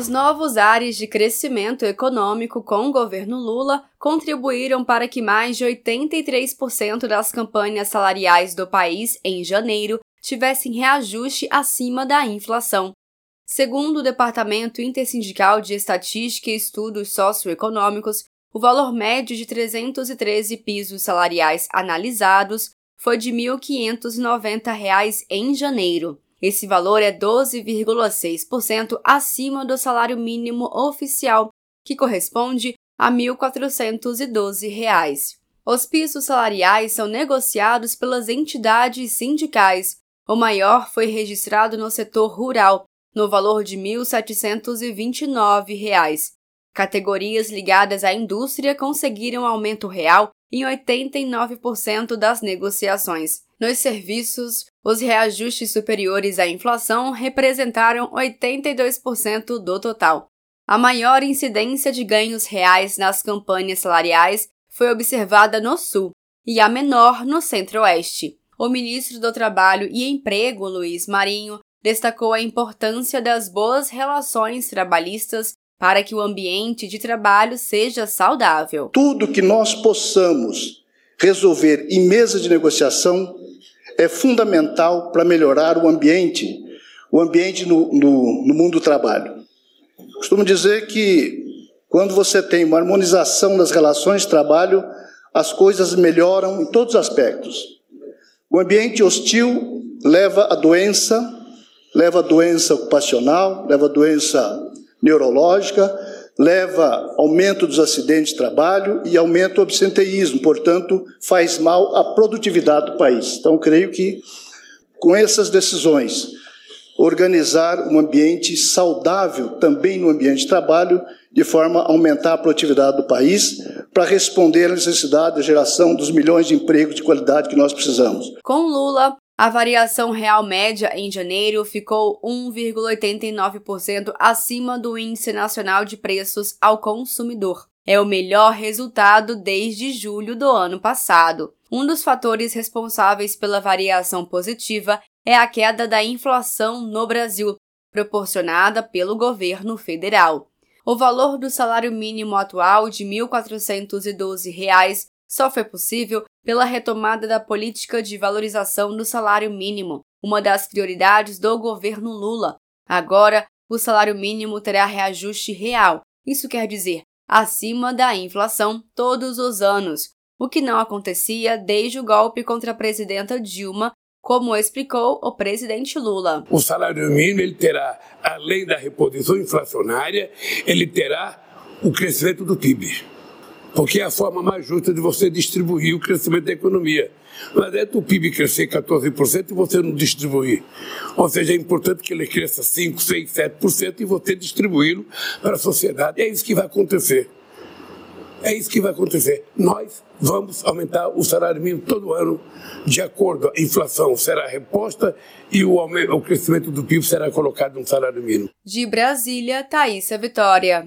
Os novos ares de crescimento econômico com o governo Lula contribuíram para que mais de 83% das campanhas salariais do país em janeiro tivessem reajuste acima da inflação. Segundo o Departamento Intersindical de Estatística e Estudos Socioeconômicos, o valor médio de 313 pisos salariais analisados foi de R$ 1.590 em janeiro. Esse valor é 12,6% acima do salário mínimo oficial, que corresponde a R$ 1.412. Os pisos salariais são negociados pelas entidades sindicais. O maior foi registrado no setor rural, no valor de R$ 1.729. Categorias ligadas à indústria conseguiram aumento real em 89% das negociações. Nos serviços, os reajustes superiores à inflação representaram 82% do total. A maior incidência de ganhos reais nas campanhas salariais foi observada no Sul e a menor no Centro-Oeste. O ministro do Trabalho e Emprego, Luiz Marinho, destacou a importância das boas relações trabalhistas para que o ambiente de trabalho seja saudável. Tudo que nós possamos resolver em mesa de negociação é fundamental para melhorar o ambiente, o ambiente no, no, no mundo do trabalho. Costumo dizer que quando você tem uma harmonização das relações de trabalho, as coisas melhoram em todos os aspectos. O ambiente hostil leva à doença, leva à doença ocupacional, leva à doença neurológica, leva aumento dos acidentes de trabalho e aumento do absenteísmo, portanto, faz mal à produtividade do país. Então, creio que com essas decisões, organizar um ambiente saudável também no ambiente de trabalho, de forma a aumentar a produtividade do país, para responder à necessidade da geração dos milhões de empregos de qualidade que nós precisamos. Com Lula, a variação real média em janeiro ficou 1,89% acima do Índice Nacional de Preços ao Consumidor. É o melhor resultado desde julho do ano passado. Um dos fatores responsáveis pela variação positiva é a queda da inflação no Brasil, proporcionada pelo governo federal. O valor do salário mínimo atual de R$ 1.412 só foi possível pela retomada da política de valorização do salário mínimo, uma das prioridades do governo Lula. Agora, o salário mínimo terá reajuste real, isso quer dizer acima da inflação todos os anos, o que não acontecia desde o golpe contra a presidenta Dilma, como explicou o presidente Lula. O salário mínimo ele terá, além da reposição inflacionária, ele terá o crescimento do PIB porque é a forma mais justa de você distribuir o crescimento da economia. Não adianta o PIB crescer 14% e você não distribuir. Ou seja, é importante que ele cresça 5, 6, 7% e você distribuí-lo para a sociedade. É isso que vai acontecer. É isso que vai acontecer. Nós vamos aumentar o salário mínimo todo ano, de acordo, a inflação será reposta e o, aumento, o crescimento do PIB será colocado no salário mínimo. De Brasília, Thaisa Vitória.